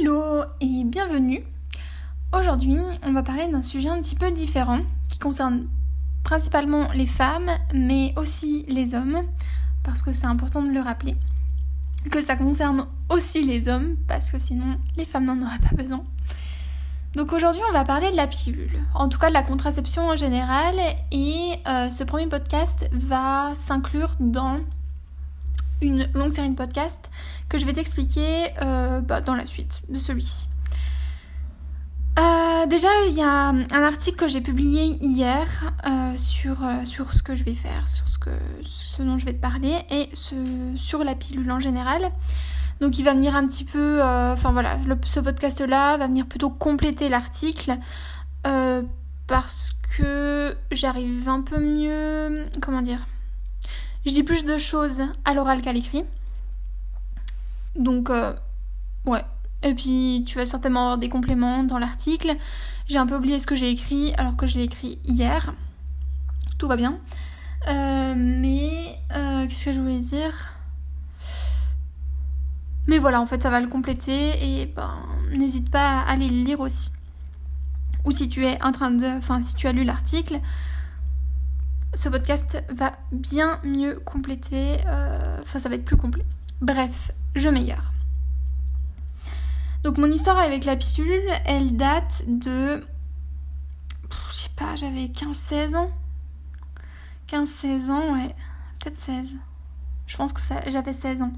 Hello et bienvenue. Aujourd'hui, on va parler d'un sujet un petit peu différent qui concerne principalement les femmes, mais aussi les hommes, parce que c'est important de le rappeler. Que ça concerne aussi les hommes, parce que sinon les femmes n'en auraient pas besoin. Donc aujourd'hui, on va parler de la pilule, en tout cas de la contraception en général, et euh, ce premier podcast va s'inclure dans une longue série de podcasts que je vais t'expliquer euh, bah, dans la suite de celui-ci. Euh, déjà, il y a un article que j'ai publié hier euh, sur, sur ce que je vais faire, sur ce, que, ce dont je vais te parler et sur la pilule en général. Donc il va venir un petit peu, enfin voilà, ce podcast-là va venir plutôt compléter l'article parce que j'arrive un peu mieux, comment dire, je dis plus de choses à l'oral qu'à l'écrit. Donc, euh, ouais. Et puis, tu vas certainement avoir des compléments dans l'article. J'ai un peu oublié ce que j'ai écrit alors que je l'ai écrit hier. Tout va bien. Euh, mais, euh, qu'est-ce que je voulais dire? Mais voilà, en fait, ça va le compléter et ben, n'hésite pas à aller le lire aussi. Ou si tu es en train de. Enfin, si tu as lu l'article, ce podcast va bien mieux compléter, euh, enfin ça va être plus complet. Bref, je m'égare. Donc mon histoire avec la pilule, elle date de... Je sais pas, j'avais 15-16 ans. 15-16 ans, ouais. Peut-être 16. Je pense que j'avais 16 ans.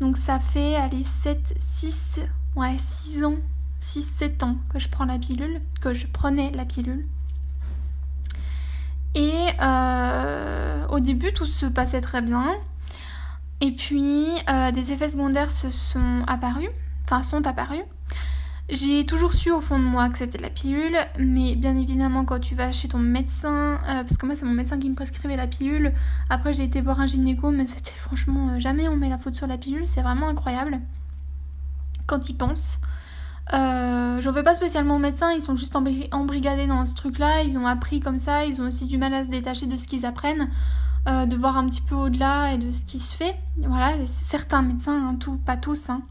Donc ça fait, allez, 7, 6, ouais, 6 ans, 6-7 ans que je prends la pilule, que je prenais la pilule. Et euh, au début, tout se passait très bien. Et puis, euh, des effets secondaires se sont apparus, enfin sont apparus. J'ai toujours su au fond de moi que c'était la pilule, mais bien évidemment quand tu vas chez ton médecin, euh, parce que moi c'est mon médecin qui me prescrivait la pilule, après j'ai été voir un gynéco, mais c'était franchement jamais on met la faute sur la pilule, c'est vraiment incroyable quand il pense. Euh, J'en veux pas spécialement aux médecins, ils sont juste embrigadés dans ce truc-là, ils ont appris comme ça, ils ont aussi du mal à se détacher de ce qu'ils apprennent, euh, de voir un petit peu au-delà et de ce qui se fait. Voilà, certains médecins, hein, tout, pas tous, hein.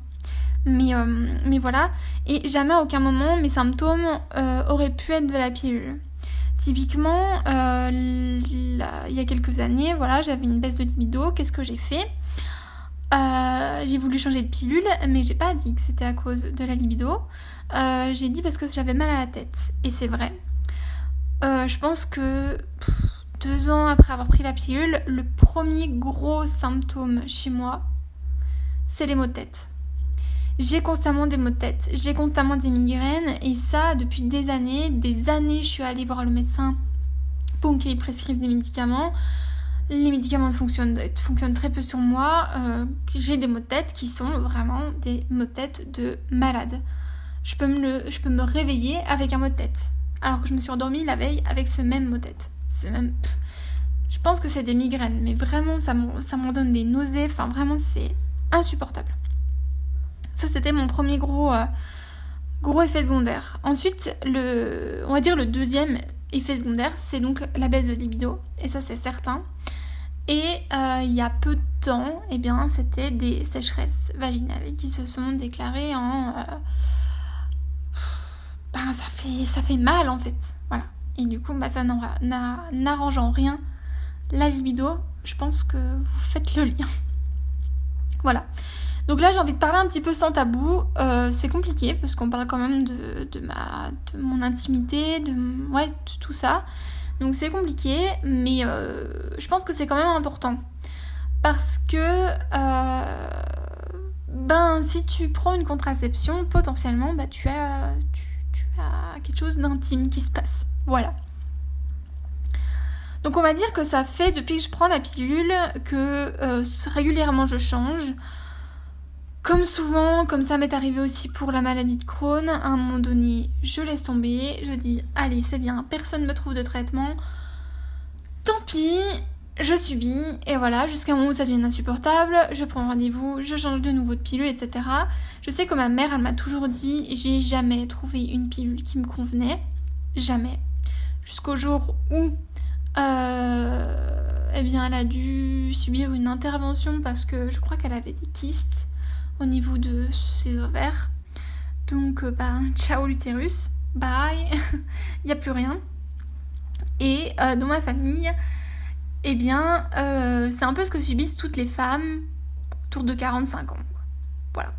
mais, euh, mais voilà. Et jamais à aucun moment mes symptômes euh, auraient pu être de la pilule. Typiquement, il y a quelques années, voilà, j'avais une baisse de libido, qu'est-ce que j'ai fait? Euh, j'ai voulu changer de pilule, mais j'ai pas dit que c'était à cause de la libido. Euh, j'ai dit parce que j'avais mal à la tête. Et c'est vrai. Euh, je pense que deux ans après avoir pris la pilule, le premier gros symptôme chez moi, c'est les maux de tête. J'ai constamment des maux de tête, j'ai constamment des migraines, et ça depuis des années. Des années, je suis allée voir le médecin pour qu'il prescrive des médicaments les médicaments fonctionnent, très peu sur moi. Euh, j'ai des maux de tête qui sont vraiment des maux de tête de malade. Je peux, me réveiller avec un mot de tête. Alors que je me suis endormie la veille avec ce même mot de tête. Je pense que c'est des migraines, mais vraiment ça m'en donne des nausées. Enfin vraiment c'est insupportable. Ça c'était mon premier gros, euh, effet secondaire. Ensuite, on va dire le deuxième effet secondaire, c'est donc la baisse de libido. Et ça c'est certain. Et euh, il y a peu de temps, eh bien, c'était des sécheresses vaginales qui se sont déclarées en... Euh, ben, ça fait, ça fait mal en fait. Voilà. Et du coup, bah, ça n'arrange en rien la libido. Je pense que vous faites le lien. Voilà. Donc là, j'ai envie de parler un petit peu sans tabou. Euh, c'est compliqué parce qu'on parle quand même de, de, ma, de mon intimité, de, ouais, de tout ça. Donc c'est compliqué, mais euh, je pense que c'est quand même important. Parce que, euh, ben, si tu prends une contraception, potentiellement, tu, as, tu, as quelque chose d'intime qui se passe. Voilà. Donc on va dire que ça fait depuis que je prends la pilule que euh, régulièrement je change. Comme souvent, comme ça m'est arrivé aussi pour la maladie de Crohn, à un moment donné, je laisse tomber, je dis allez c'est bien, personne ne me trouve de traitement, tant pis, je subis, et voilà, jusqu'à un moment où ça devient insupportable, je prends rendez-vous, je change de nouveau de pilule, etc. Je sais que ma mère, elle m'a toujours dit, j'ai jamais trouvé une pilule qui me convenait, jamais. Jusqu'au jour où, euh, eh bien, elle a dû subir une intervention parce que je crois qu'elle avait des kystes au niveau de ses ovaires. Donc, euh, bah, ciao l'utérus, bye, il n'y a plus rien. Et euh, dans ma famille, eh bien, euh, c'est un peu ce que subissent toutes les femmes autour de 45 ans. Voilà.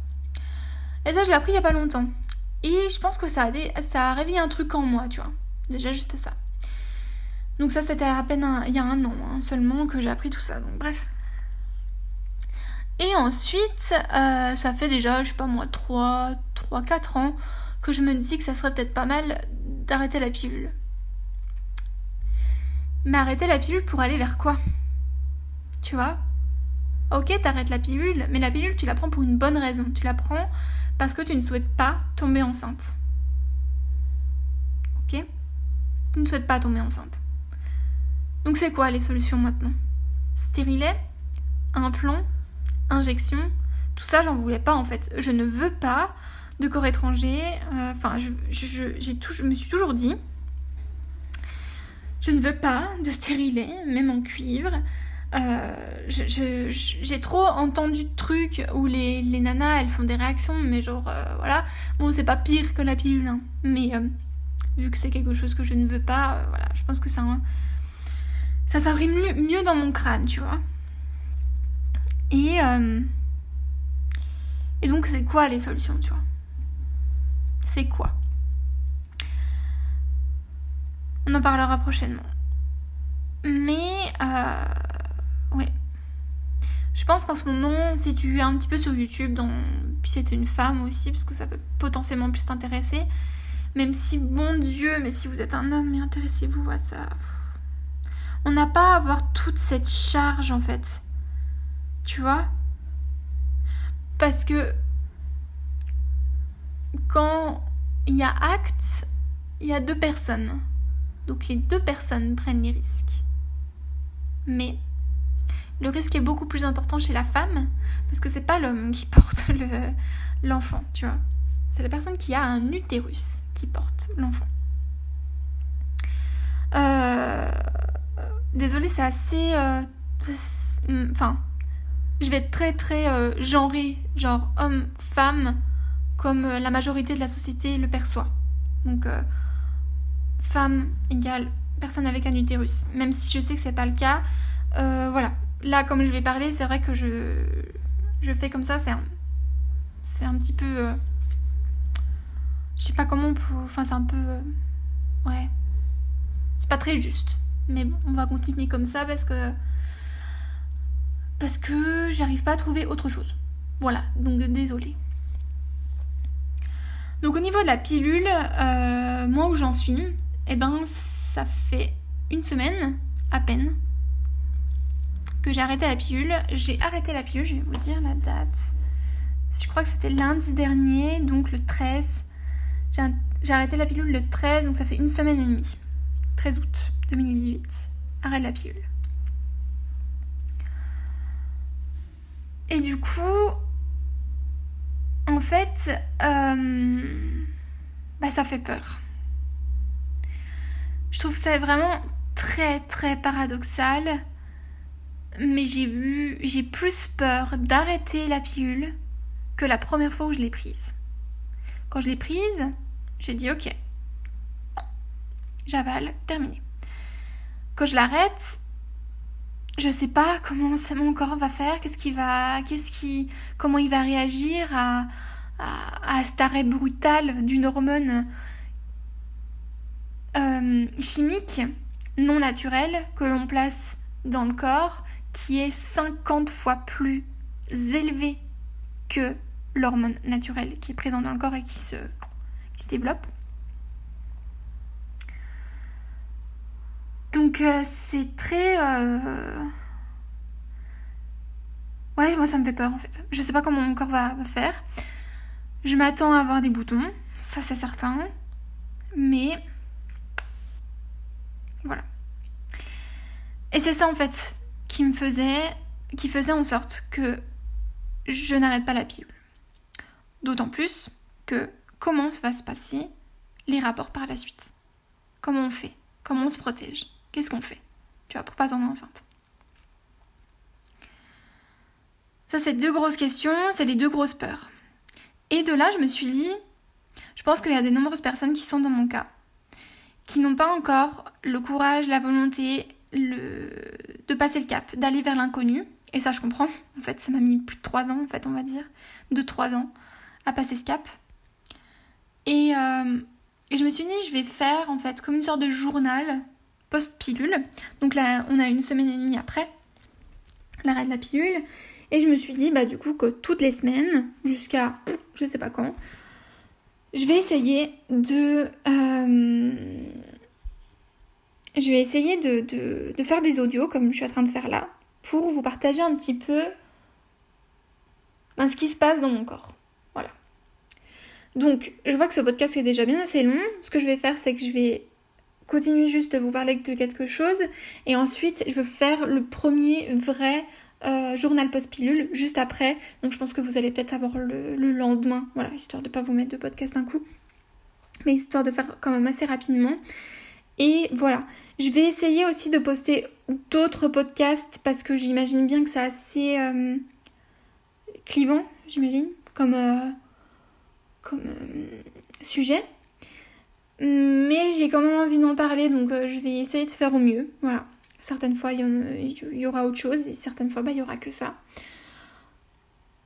Et ça, je l'ai appris il n'y a pas longtemps. Et je pense que ça a, ça a réveillé un truc en moi, tu vois. Déjà, juste ça. Donc ça, c'était à peine il y a un an hein, seulement que j'ai appris tout ça. Donc bref. Et ensuite, euh, ça fait déjà, je sais pas moi, 3, 3, 4 ans que je me dis que ça serait peut-être pas mal d'arrêter la pilule. Mais arrêter la pilule pour aller vers quoi? Tu vois? Ok, t'arrêtes la pilule, mais la pilule, tu la prends pour une bonne raison. Tu la prends parce que tu ne souhaites pas tomber enceinte. Ok? Tu ne souhaites pas tomber enceinte. Donc c'est quoi les solutions maintenant? Stérilet Implant Injection Tout ça, j'en voulais pas en fait. Je ne veux pas de corps étranger. Euh, enfin, je, je, je me suis toujours dit je ne veux pas de stérilet, même en cuivre. Euh, j'ai trop entendu de trucs où les, nanas elles font des réactions, mais genre euh, voilà. Bon, c'est pas pire que la pilule, hein. mais vu que c'est quelque chose que je ne veux pas, voilà, je pense que ça, ça mieux, dans mon crâne, tu vois. Et, et donc, c'est quoi les solutions, tu vois? C'est quoi? On en parlera prochainement. Mais, euh, ouais. Je pense qu'en ce moment, si tu es un petit peu sur YouTube, puis c'est une femme aussi, parce que ça peut potentiellement plus t'intéresser, même si, bon Dieu, mais si vous êtes un homme, mais intéressez-vous à ça. On n'a pas à avoir toute cette charge, en fait. Tu vois? Parce que quand il y a acte, il y a deux personnes. Donc les deux personnes prennent les risques. Mais le risque est beaucoup plus important chez la femme parce que c'est pas l'homme qui porte l'enfant, tu vois. C'est la personne qui a un utérus qui porte l'enfant. Euh, désolée, c'est assez. Euh, enfin, je vais être très très euh, genre homme-femme, comme la majorité de la société le perçoit. Donc, femme égale personne avec un utérus. Même si je sais que c'est pas le cas. Euh, voilà. Là, comme je vais parler, c'est vrai que je, je fais comme ça. C'est un, c'est un petit peu. Euh, je sais pas comment on peut. Enfin, c'est un peu. Euh, ouais. C'est pas très juste. Mais bon, on va continuer comme ça parce que. Parce que j'arrive pas à trouver autre chose. Voilà. Donc, désolée. Donc, au niveau de la pilule, moi où j'en suis, eh ben, ça fait une semaine à peine que j'ai arrêté la pilule. J'ai arrêté la pilule, je vais vous dire la date. Je crois que c'était lundi dernier, donc le 13. J'ai arrêté la pilule le 13, donc ça fait une semaine et demie. 13 août 2018. Arrêt de la pilule. Et du coup, en fait, euh, bah ça fait peur. Je trouve que c'est vraiment très très paradoxal. Mais j'ai eu, j'ai plus peur d'arrêter la pilule que la première fois où je l'ai prise. Quand je l'ai prise, j'ai dit ok, j'avale, terminé. Quand je l'arrête, je sais pas comment mon corps va faire, qu'est-ce qui va, qu'est-ce qui, comment il va réagir à, à, cet arrêt brutal d'une hormone euh, chimique non naturel que l'on place dans le corps qui est 50 fois plus élevé que l'hormone naturelle qui est présente dans le corps et qui se, qui se développe. Donc euh, c'est très... Euh, ouais, moi ça me fait peur en fait. Je sais pas comment mon corps va faire. Je m'attends à avoir des boutons, ça c'est certain. Mais voilà. Et c'est ça en fait qui me faisait, qui faisait en sorte que je n'arrête pas la pilule. D'autant plus que comment va se passer les rapports par la suite? Comment on fait? Comment on se protège? Qu'est-ce qu'on fait? Tu vois, pour pas tomber enceinte. Ça, c'est deux grosses questions, c'est les deux grosses peurs. Et de là, je me suis dit, Je pense qu'il y a de nombreuses personnes qui sont dans mon cas, qui n'ont pas encore le courage, la volonté le... de passer le cap, d'aller vers l'inconnu. Et ça, je comprends. En fait, ça m'a mis plus de 3 ans, en fait, on va dire. De 3 ans à passer ce cap. Et, euh, et je me suis dit, je vais faire, en fait, comme une sorte de journal post-pilule. Donc là, on a une semaine et demie après l'arrêt de la pilule. Et je me suis dit, bah, du coup, que toutes les semaines, jusqu'à je sais pas quand, je vais essayer de. Euh, je vais essayer de, de, faire des audios comme je suis en train de faire là pour vous partager un petit peu ben, ce qui se passe dans mon corps. Voilà. Donc, je vois que ce podcast est déjà bien assez long. Ce que je vais faire, c'est que je vais continuer juste de vous parler de quelque chose et ensuite je vais faire le premier vrai euh, journal post-pilule juste après. Donc je pense que vous allez peut-être avoir le, lendemain, voilà, histoire de ne pas vous mettre de podcast d'un coup. Mais histoire de faire quand même assez rapidement. Et voilà, je vais essayer aussi de poster d'autres podcasts parce que j'imagine bien que c'est assez euh, clivant, j'imagine, comme, euh, comme sujet. Mais j'ai quand même envie d'en parler, donc je vais essayer de faire au mieux. Voilà. Certaines fois, il y, aura autre chose et certaines fois, bah, il n'y aura que ça.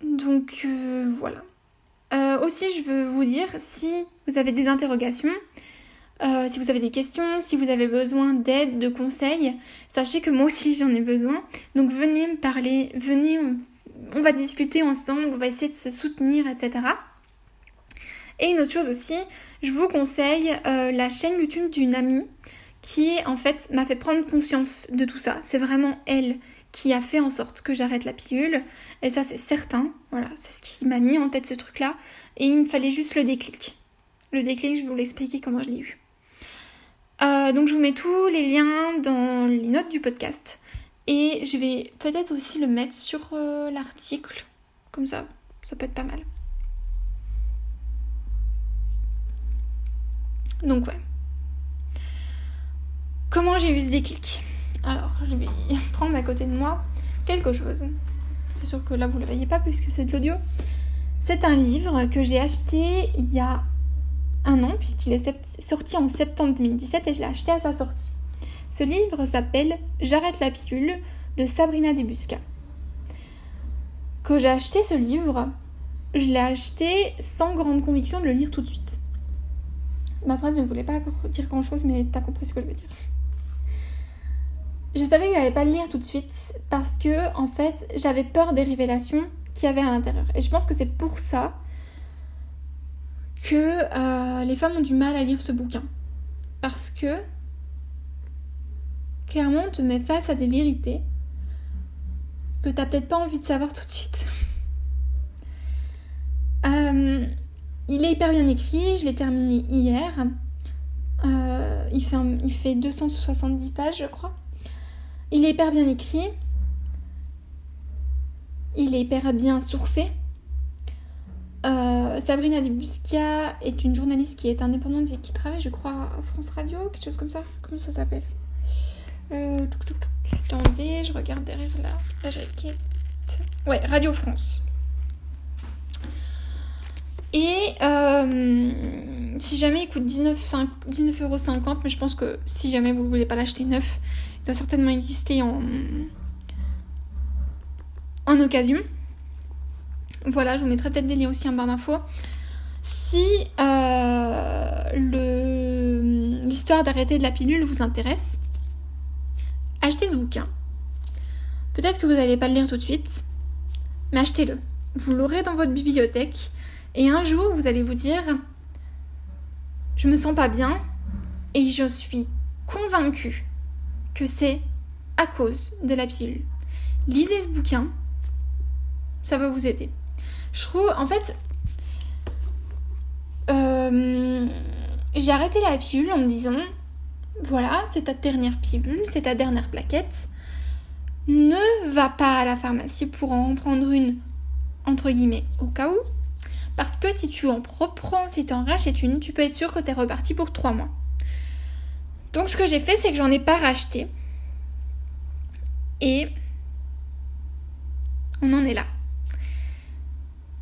Donc euh, voilà. Euh, aussi, je veux vous dire, si vous avez des interrogations, euh, si vous avez des questions, si vous avez besoin d'aide, de conseils, sachez que moi aussi j'en ai besoin. Donc venez me parler, venez, on, va discuter ensemble, on va essayer de se soutenir, etc. Et une autre chose aussi, je vous conseille la chaîne YouTube d'une amie qui en fait m'a fait prendre conscience de tout ça. C'est vraiment elle qui a fait en sorte que j'arrête la pilule. Et ça c'est certain. Voilà, c'est ce qui m'a mis en tête ce truc-là. Et il me fallait juste le déclic. Le déclic, je vais vous l'expliquer comment je l'ai eu. Euh, donc je vous mets tous les liens dans les notes du podcast. Et je vais peut-être aussi le mettre sur euh, l'article. Comme ça, ça peut être pas mal. Donc ouais. Comment j'ai eu ce déclic? Alors, je vais prendre à côté de moi quelque chose. C'est sûr que là, vous ne le voyez pas puisque c'est de l'audio. C'est un livre que j'ai acheté il y a un an, puisqu'il est sorti en septembre 2017 et je l'ai acheté à sa sortie. Ce livre s'appelle J'arrête la pilule de Sabrina Debusca. Quand j'ai acheté ce livre, je l'ai acheté sans grande conviction de le lire tout de suite. Ma phrase ne voulait pas dire grand chose, mais t'as compris ce que je veux dire. Je savais que je n'allais pas le lire tout de suite parce que, en fait, j'avais peur des révélations qu'il y avait à l'intérieur. Et je pense que c'est pour ça que euh, les femmes ont du mal à lire ce bouquin. Parce que, clairement, on te met face à des vérités que t'as peut-être pas envie de savoir tout de suite. Euh, il est hyper bien écrit, je l'ai terminé hier. Euh, il, fait il fait 270 pages, je crois. Il est hyper bien écrit. Il est hyper bien sourcé. Euh, Sabrina Debusca est une journaliste qui est indépendante et qui travaille, je crois, à France Radio, quelque chose comme ça. Comment ça s'appelle? Euh, Attendez, je regarde derrière la, la jaquette. Ouais, Radio France. Et euh, si jamais il coûte 19,50€, mais je pense que si jamais vous ne voulez pas l'acheter neuf, doit certainement exister en, en occasion. Voilà, je vous mettrai peut-être des liens aussi en barre d'infos. Si euh, l'histoire d'arrêter de la pilule vous intéresse, achetez ce bouquin. Peut-être que vous n'allez pas le lire tout de suite, mais achetez-le. Vous l'aurez dans votre bibliothèque et un jour vous allez vous dire je me sens pas bien et je suis convaincue que c'est à cause de la pilule. Lisez ce bouquin, ça va vous aider. Je trouve, en fait, euh, j'ai arrêté la pilule en me disant, voilà, c'est ta dernière pilule, c'est ta dernière plaquette. Ne va pas à la pharmacie pour en prendre une, entre guillemets, au cas où. Parce que si tu en reprends, si tu en rachètes une, tu peux être sûr que tu es reparti pour trois mois. Donc ce que j'ai fait, c'est que j'en ai pas racheté. Et on en est là.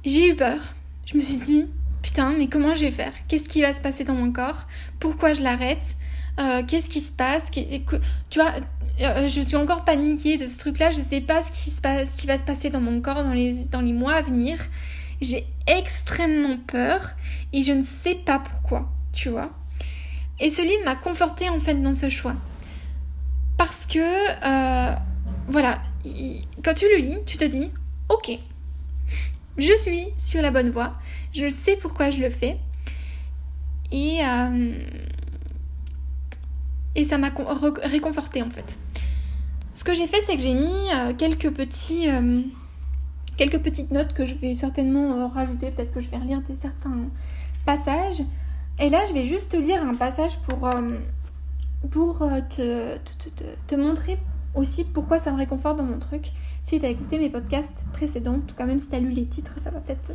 J'ai eu peur. Je me suis dit, putain, mais comment je vais faire? Qu'est-ce qui va se passer dans mon corps? Pourquoi je l'arrête? Euh, Qu'est-ce qui se passe? Tu vois, euh, je suis encore paniquée de ce truc-là. Je sais pas ce qui, va se passer dans mon corps dans les mois à venir. J'ai extrêmement peur et je ne sais pas pourquoi, tu vois. Et ce livre m'a confortée en fait dans ce choix. Parce que, euh, voilà, quand tu le lis, tu te dis, ok, je suis sur la bonne voie, je sais pourquoi je le fais. Et, euh, ça m'a réconforté en fait. Ce que j'ai fait, c'est que j'ai mis euh, quelques petits quelques petites notes que je vais certainement rajouter. Peut-être que je vais relire des certains passages. Et là, je vais juste lire un passage pour, pour te, te, montrer aussi pourquoi ça me réconforte dans mon truc. Si tu as écouté mes podcasts précédents, en tout cas même si tu as lu les titres, ça va peut-être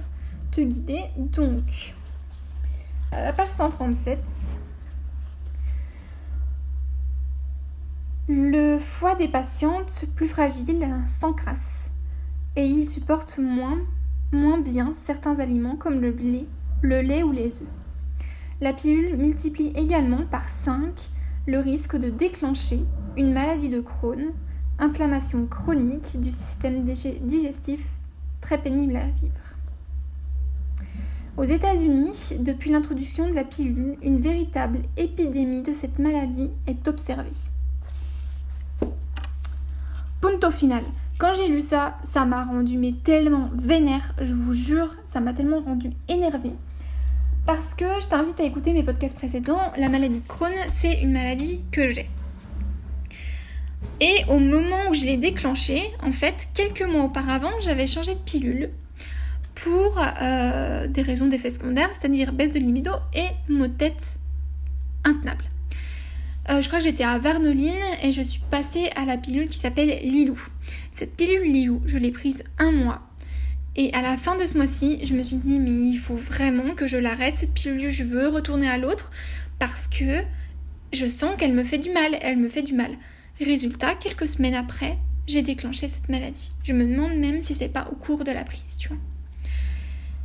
te guider. Donc, la page 137, le foie des patientes plus fragiles s'encrasse et ils supportent moins, moins bien certains aliments comme le lait, le lait ou les œufs. La pilule multiplie également par 5 le risque de déclencher une maladie de Crohn, inflammation chronique du système digestif très pénible à vivre. Aux États-Unis, depuis l'introduction de la pilule, une véritable épidémie de cette maladie est observée. Punto final. Quand j'ai lu ça, ça m'a rendu mais tellement vénère, je vous jure, ça m'a tellement rendu énervée parce que je t'invite à écouter mes podcasts précédents. La maladie de Crohn, c'est une maladie que j'ai. Et au moment où je l'ai déclenchée, en fait, quelques mois auparavant, j'avais changé de pilule pour euh, des raisons d'effet secondaires, c'est-à-dire baisse de libido et maux de tête intenable. Euh, je crois que j'étais à Vernoline et je suis passée à la pilule qui s'appelle Lilou. Cette pilule Lilou, je l'ai prise un mois et à la fin de ce mois-ci, je me suis dit, mais il faut vraiment que je l'arrête, cette pilule, je veux retourner à l'autre, parce que je sens qu'elle me fait du mal, elle me fait du mal. Résultat, quelques semaines après, j'ai déclenché cette maladie. Je me demande même si c'est pas au cours de la prise, tu vois.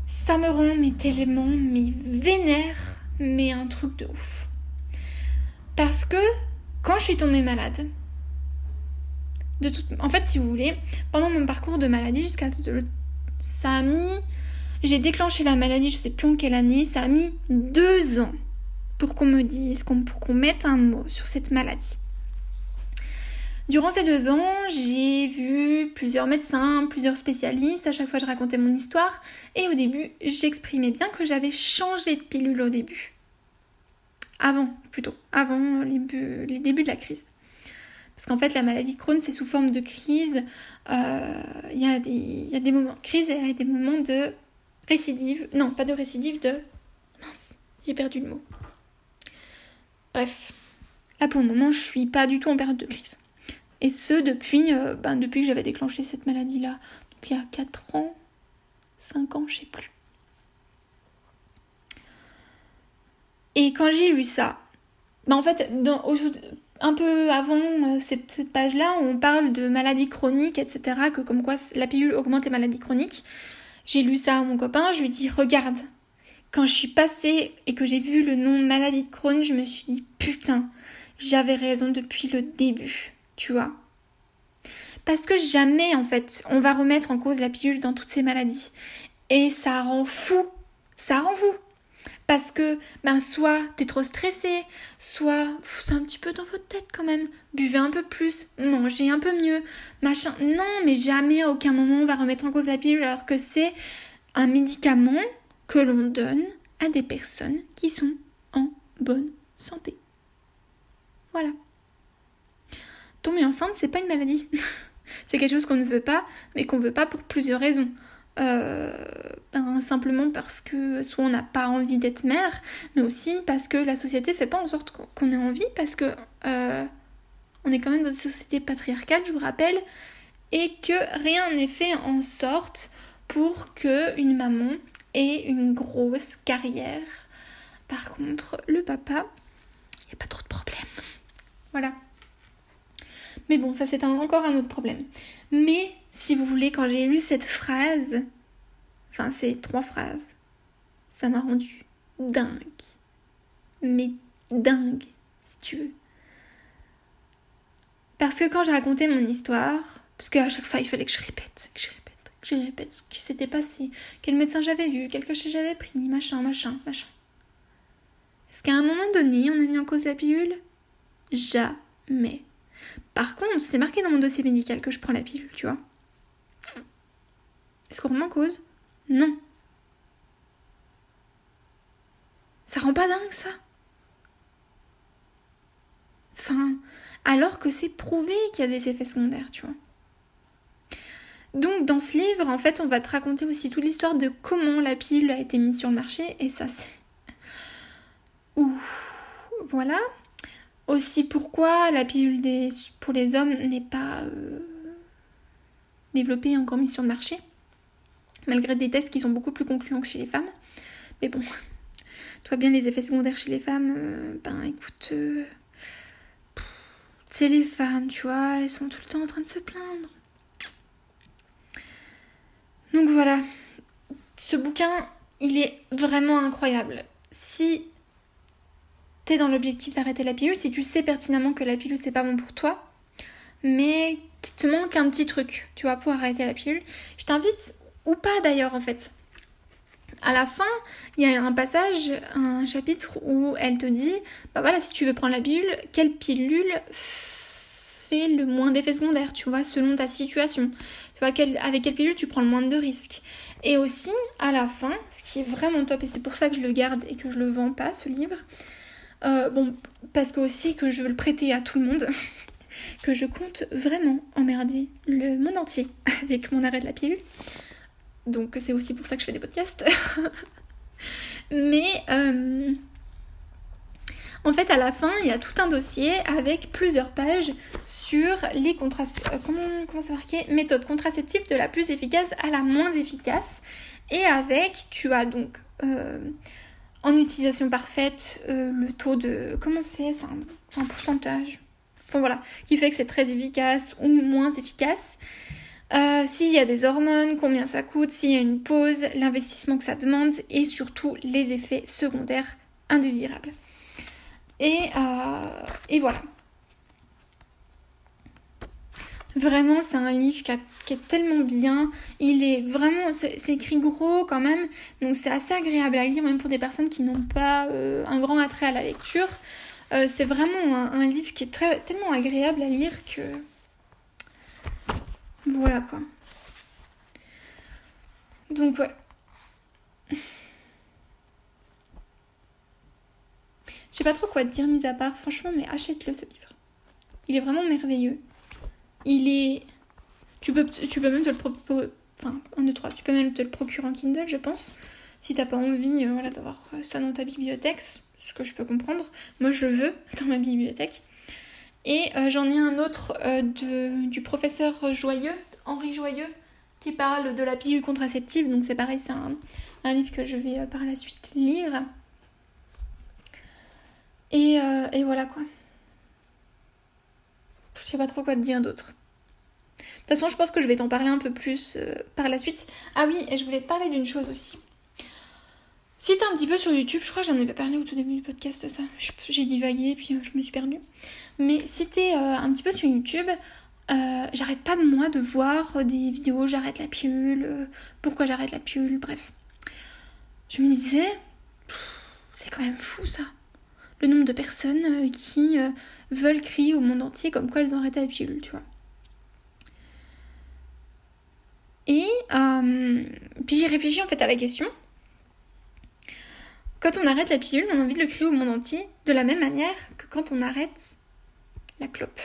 Ça me rend mais tellement, mais vénère, mais un truc de ouf. Parce que quand je suis tombée malade, en fait, si vous voulez, pendant mon parcours de maladie jusqu'à ça a mis. J'ai déclenché la maladie, je sais plus en quelle année, ça a mis deux ans pour qu'on me dise, pour qu'on mette un mot sur cette maladie. Durant ces deux ans, j'ai vu plusieurs médecins, plusieurs spécialistes, à chaque fois je racontais mon histoire, et au début, j'exprimais bien que j'avais changé de pilule au début. Avant, plutôt, avant les, les débuts de la crise. Parce qu'en fait, la maladie de Crohn, c'est sous forme de crise. Euh, il y, a des moments de crise et des moments de récidive. Non, pas de récidive, de... Mince, j'ai perdu le mot. Bref, là pour le moment, je suis pas du tout en période de crise. Et ce, depuis, euh, ben, depuis que j'avais déclenché cette maladie-là. Donc il y a 4 ans, 5 ans, je sais plus. Et quand j'ai lu ça, ben en fait, un peu avant euh, cette, page-là, on parle de maladies chroniques, etc., que comme quoi la pilule augmente les maladies chroniques. J'ai lu ça à mon copain, je lui ai dit, regarde, quand je suis passée et que j'ai vu le nom maladie de Crohn, je me suis dit, putain, j'avais raison depuis le début, tu vois. Parce que jamais, en fait, on va remettre en cause la pilule dans toutes ces maladies. Et ça rend fou, ça rend fou. Parce que, ben, soit t'es trop stressé, soit c'est un petit peu dans votre tête quand même. Buvez un peu plus, mangez un peu mieux, machin. Non, mais jamais à aucun moment on va remettre en cause la pilule alors que c'est un médicament que l'on donne à des personnes qui sont en bonne santé. Voilà. Tomber enceinte, c'est pas une maladie. c'est quelque chose qu'on ne veut pas, mais qu'on veut pas pour plusieurs raisons. Euh, ben, simplement parce que soit on n'a pas envie d'être mère, mais aussi parce que la société fait pas en sorte qu'on ait envie, parce que euh, on est quand même dans une société patriarcale, je vous rappelle, et que rien n'est fait en sorte pour que une maman ait une grosse carrière. Par contre, le papa, il n'y a pas trop de problèmes. Voilà. Mais bon, ça c'est encore un autre problème. Mais si vous voulez, quand j'ai lu cette phrase, enfin ces trois phrases, ça m'a rendu dingue. Mais dingue, si tu veux. Parce que quand j'ai raconté mon histoire, parce qu'à chaque fois il fallait que je répète, que je répète, que je répète ce qui s'était passé, quel médecin j'avais vu, quel cachet j'avais pris, machin, machin, machin. Est-ce qu'à un moment donné, on a mis en cause la pilule? Jamais. Par contre, c'est marqué dans mon dossier médical que je prends la pilule, tu vois. Est-ce qu'on remet en cause? Non. Ça rend pas dingue ça? Enfin, alors que c'est prouvé qu'il y a des effets secondaires, tu vois. Donc dans ce livre, en fait, on va te raconter aussi toute l'histoire de comment la pilule a été mise sur le marché, et ça c'est... Ouh, voilà. Aussi pourquoi la pilule pour les hommes n'est pas euh, développée et encore mise sur le marché, malgré des tests qui sont beaucoup plus concluants que chez les femmes. Mais bon, toi bien les effets secondaires chez les femmes, euh, ben écoute... Euh, c'est les femmes, tu vois, elles sont tout le temps en train de se plaindre. Donc voilà, ce bouquin, il est vraiment incroyable. Si t'es dans l'objectif d'arrêter la pilule, si tu sais pertinemment que la pilule c'est pas bon pour toi, mais qu'il te manque un petit truc, tu vois, pour arrêter la pilule, je t'invite, ou pas d'ailleurs en fait. À la fin, il y a un passage, un chapitre où elle te dit, bah voilà, si tu veux prendre la pilule, quelle pilule fait le moins d'effets secondaires, tu vois, selon ta situation. Tu vois, avec quelle pilule tu prends le moins de risques. Et aussi, à la fin, ce qui est vraiment top, et c'est pour ça que je le garde et que je le vends pas, ce livre, euh, bon, parce que aussi que je veux le prêter à tout le monde, que je compte vraiment emmerder le monde entier avec mon arrêt de la pilule. Donc c'est aussi pour ça que je fais des podcasts. Mais euh, en fait, à la fin, il y a tout un dossier avec plusieurs pages sur les contraceptifs. Euh, comment, de la plus efficace à la moins efficace. Et avec, tu as donc euh, en utilisation parfaite le taux de. Comment c'est C'est un, un, pourcentage. Enfin voilà, qui fait que c'est très efficace ou moins efficace. Euh, s'il y a des hormones, combien ça coûte, s'il y a une pause, l'investissement que ça demande et surtout les effets secondaires indésirables. Et, euh, et voilà. Vraiment, c'est un livre qui, est tellement bien. Il est vraiment, c'est écrit gros quand même, donc c'est assez agréable à lire, même pour des personnes qui n'ont pas euh, un grand attrait à la lecture. c'est vraiment un, un, livre qui est très, tellement agréable à lire que voilà quoi. Donc ouais. Je sais pas trop quoi te dire mis à part, franchement, mais achète-le ce livre. Il est vraiment merveilleux. Il est. Tu peux, tu peux même te le. Enfin, 1, 2, 3. Tu peux même te le procurer en Kindle, je pense. Si t'as pas envie euh, d'avoir ça dans ta bibliothèque, ce que je peux comprendre. Moi, je le veux dans ma bibliothèque. Et euh, j'en ai un autre euh, de, du professeur Joyeux, Henri Joyeux, qui parle de la pilule contraceptive. Donc c'est pareil, c'est un, livre que je vais euh, par la suite lire. Et, et, voilà quoi. Je sais pas trop quoi te dire d'autre. De toute façon, je pense que je vais t'en parler un peu plus par la suite. Ah oui, et je voulais te parler d'une chose aussi. Si t'es un petit peu sur YouTube, je crois que j'en avais parlé au tout début du podcast, ça. J'ai divagué, puis je me suis perdue. Mais si t'es euh, un petit peu sur YouTube, euh, j'arrête pas de moi de voir des vidéos j'arrête la pilule, euh, pourquoi j'arrête la pilule, bref. Je me disais, c'est quand même fou ça. Le nombre de personnes qui veulent crier au monde entier comme quoi elles ont arrêté la pilule, tu vois. Et puis j'ai réfléchi en fait à la question. Quand on arrête la pilule, on a envie de le crier au monde entier de la même manière que quand on arrête clope.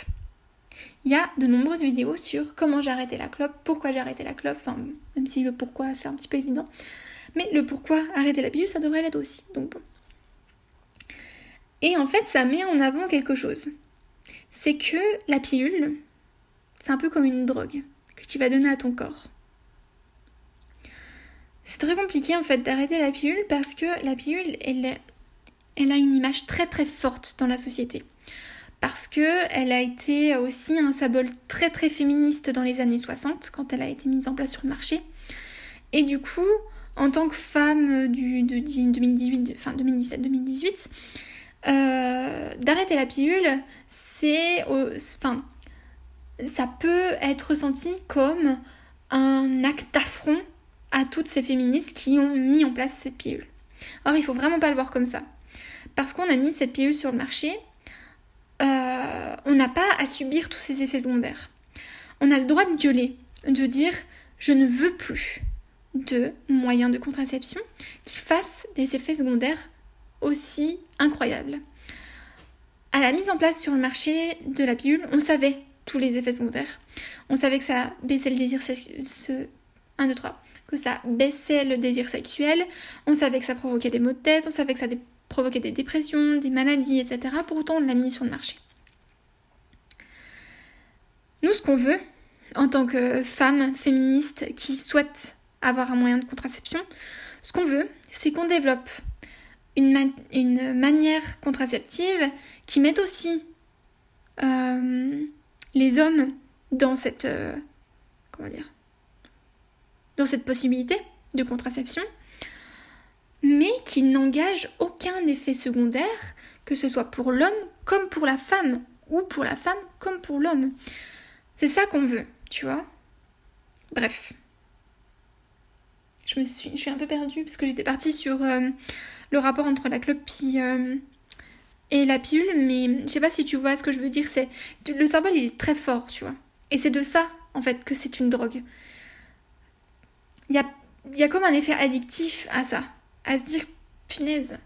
Il y a de nombreuses vidéos sur comment j'ai arrêté la clope, pourquoi j'ai arrêté la clope, enfin même si le pourquoi c'est un petit peu évident. Mais le pourquoi arrêter la pilule, ça devrait l'être aussi. Donc bon. Et en fait, ça met en avant quelque chose. C'est que la pilule, c'est un peu comme une drogue que tu vas donner à ton corps. C'est très compliqué en fait d'arrêter la pilule parce que la pilule, elle, elle a une image très très forte dans la société parce que elle a été aussi un symbole très très féministe dans les années 60 quand elle a été mise en place sur le marché. Et du coup, en tant que femme du, de 2018, enfin 2017-2018, euh, d'arrêter la pilule, c'est, enfin, ça peut être ressenti comme un acte d'affront à toutes ces féministes qui ont mis en place cette pilule. Or, il faut vraiment pas le voir comme ça. Parce qu'on a mis cette pilule sur le marché, euh, on n'a pas à subir tous ces effets secondaires. On a le droit de gueuler, de dire je ne veux plus de moyens de contraception qui fassent des effets secondaires aussi incroyables. À la mise en place sur le marché de la pilule, on savait tous les effets secondaires. On savait que ça baissait le désir sexuel. 1, 2, 3. Que ça baissait le désir sexuel. On savait que ça provoquait des maux de tête. On savait que ça provoquait des dépressions, des maladies, etc. Pour autant, on l'a mis sur le marché. Nous, ce qu'on veut, en tant que femme féministe qui souhaite avoir un moyen de contraception, ce qu'on veut, c'est qu'on développe une, une, manière contraceptive qui mette aussi euh, les hommes dans cette euh, comment dire dans cette possibilité de contraception mais qui n'engage aucun effet secondaire que ce soit pour l'homme comme pour la femme ou pour la femme comme pour l'homme c'est ça qu'on veut tu vois bref je me suis je suis un peu perdue parce que j'étais partie sur euh, le rapport entre la clopie et la pilule, mais je sais pas si tu vois ce que je veux dire, c'est le symbole il est très fort, tu vois. Et c'est de ça, en fait, que c'est une drogue. Il y a, y a comme un effet addictif à ça, à se dire, punaise,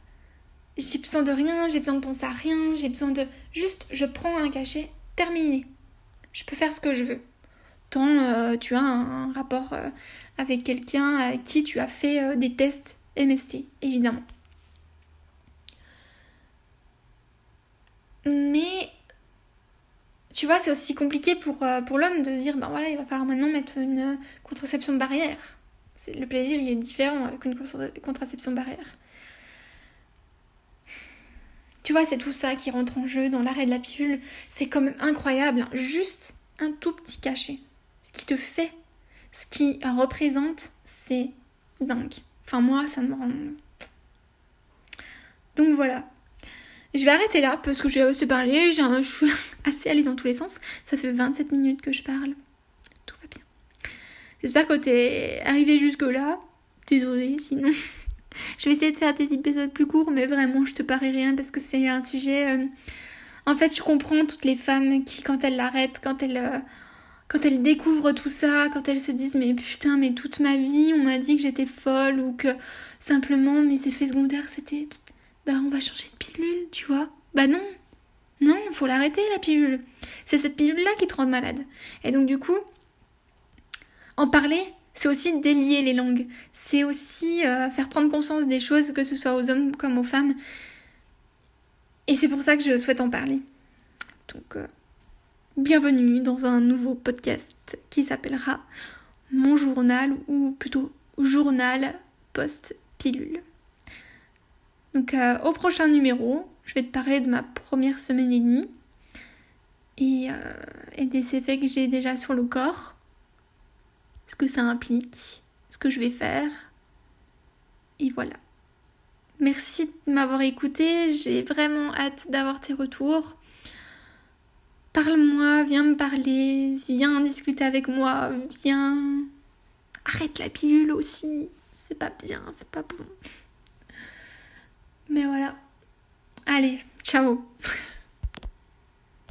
j'ai besoin de rien, j'ai besoin de penser à rien, j'ai besoin de... Juste, je prends un cachet, terminé. Je peux faire ce que je veux. Tant euh, tu as un, rapport euh, avec quelqu'un à qui tu as fait euh, des tests MST, évidemment. Mais tu vois, c'est aussi compliqué pour, euh, pour l'homme de se dire, ben voilà, il va falloir maintenant mettre une contraception barrière. Le plaisir, il est différent qu'une contraception barrière. Tu vois, c'est tout ça qui rentre en jeu dans l'arrêt de la pilule. C'est quand même incroyable. Hein. Juste un tout petit cachet. Ce qui te fait, ce qui représente, c'est dingue. Enfin, moi, ça me rend. Donc voilà. Je vais arrêter là parce que j'ai assez parlé, j'ai un... je suis assez allée dans tous les sens. Ça fait 27 minutes que je parle. J'espère que t'es arrivé jusque-là. Désolée, sinon. je vais essayer de faire des épisodes plus courts, mais vraiment, je te parie rien parce que c'est un sujet. Euh, en fait, je comprends toutes les femmes qui, quand elles l'arrêtent, quand elles. Euh, quand elles découvrent tout ça, quand elles se disent mais putain mais toute ma vie on m'a dit que j'étais folle ou que simplement mes effets secondaires c'était bah on va changer de pilule, tu vois. Bah non, non, faut l'arrêter la pilule. C'est cette pilule-là qui te rend malade. Et donc du coup, en parler, c'est aussi délier les langues. C'est aussi euh, faire prendre conscience des choses, que ce soit aux hommes comme aux femmes. Et c'est pour ça que je souhaite en parler. Donc, euh, bienvenue dans un nouveau podcast qui s'appellera Mon journal, ou plutôt Journal post-pilule. Donc euh, au prochain numéro, je vais te parler de ma première semaine et demie et, et des effets que j'ai déjà sur le corps, ce que ça implique, ce que je vais faire. Et voilà. Merci de m'avoir écouté, j'ai vraiment hâte d'avoir tes retours. Parle-moi, viens me parler, viens discuter avec moi, viens... Arrête la pilule aussi, c'est pas bien, c'est pas bon. Mais voilà. Allez, ciao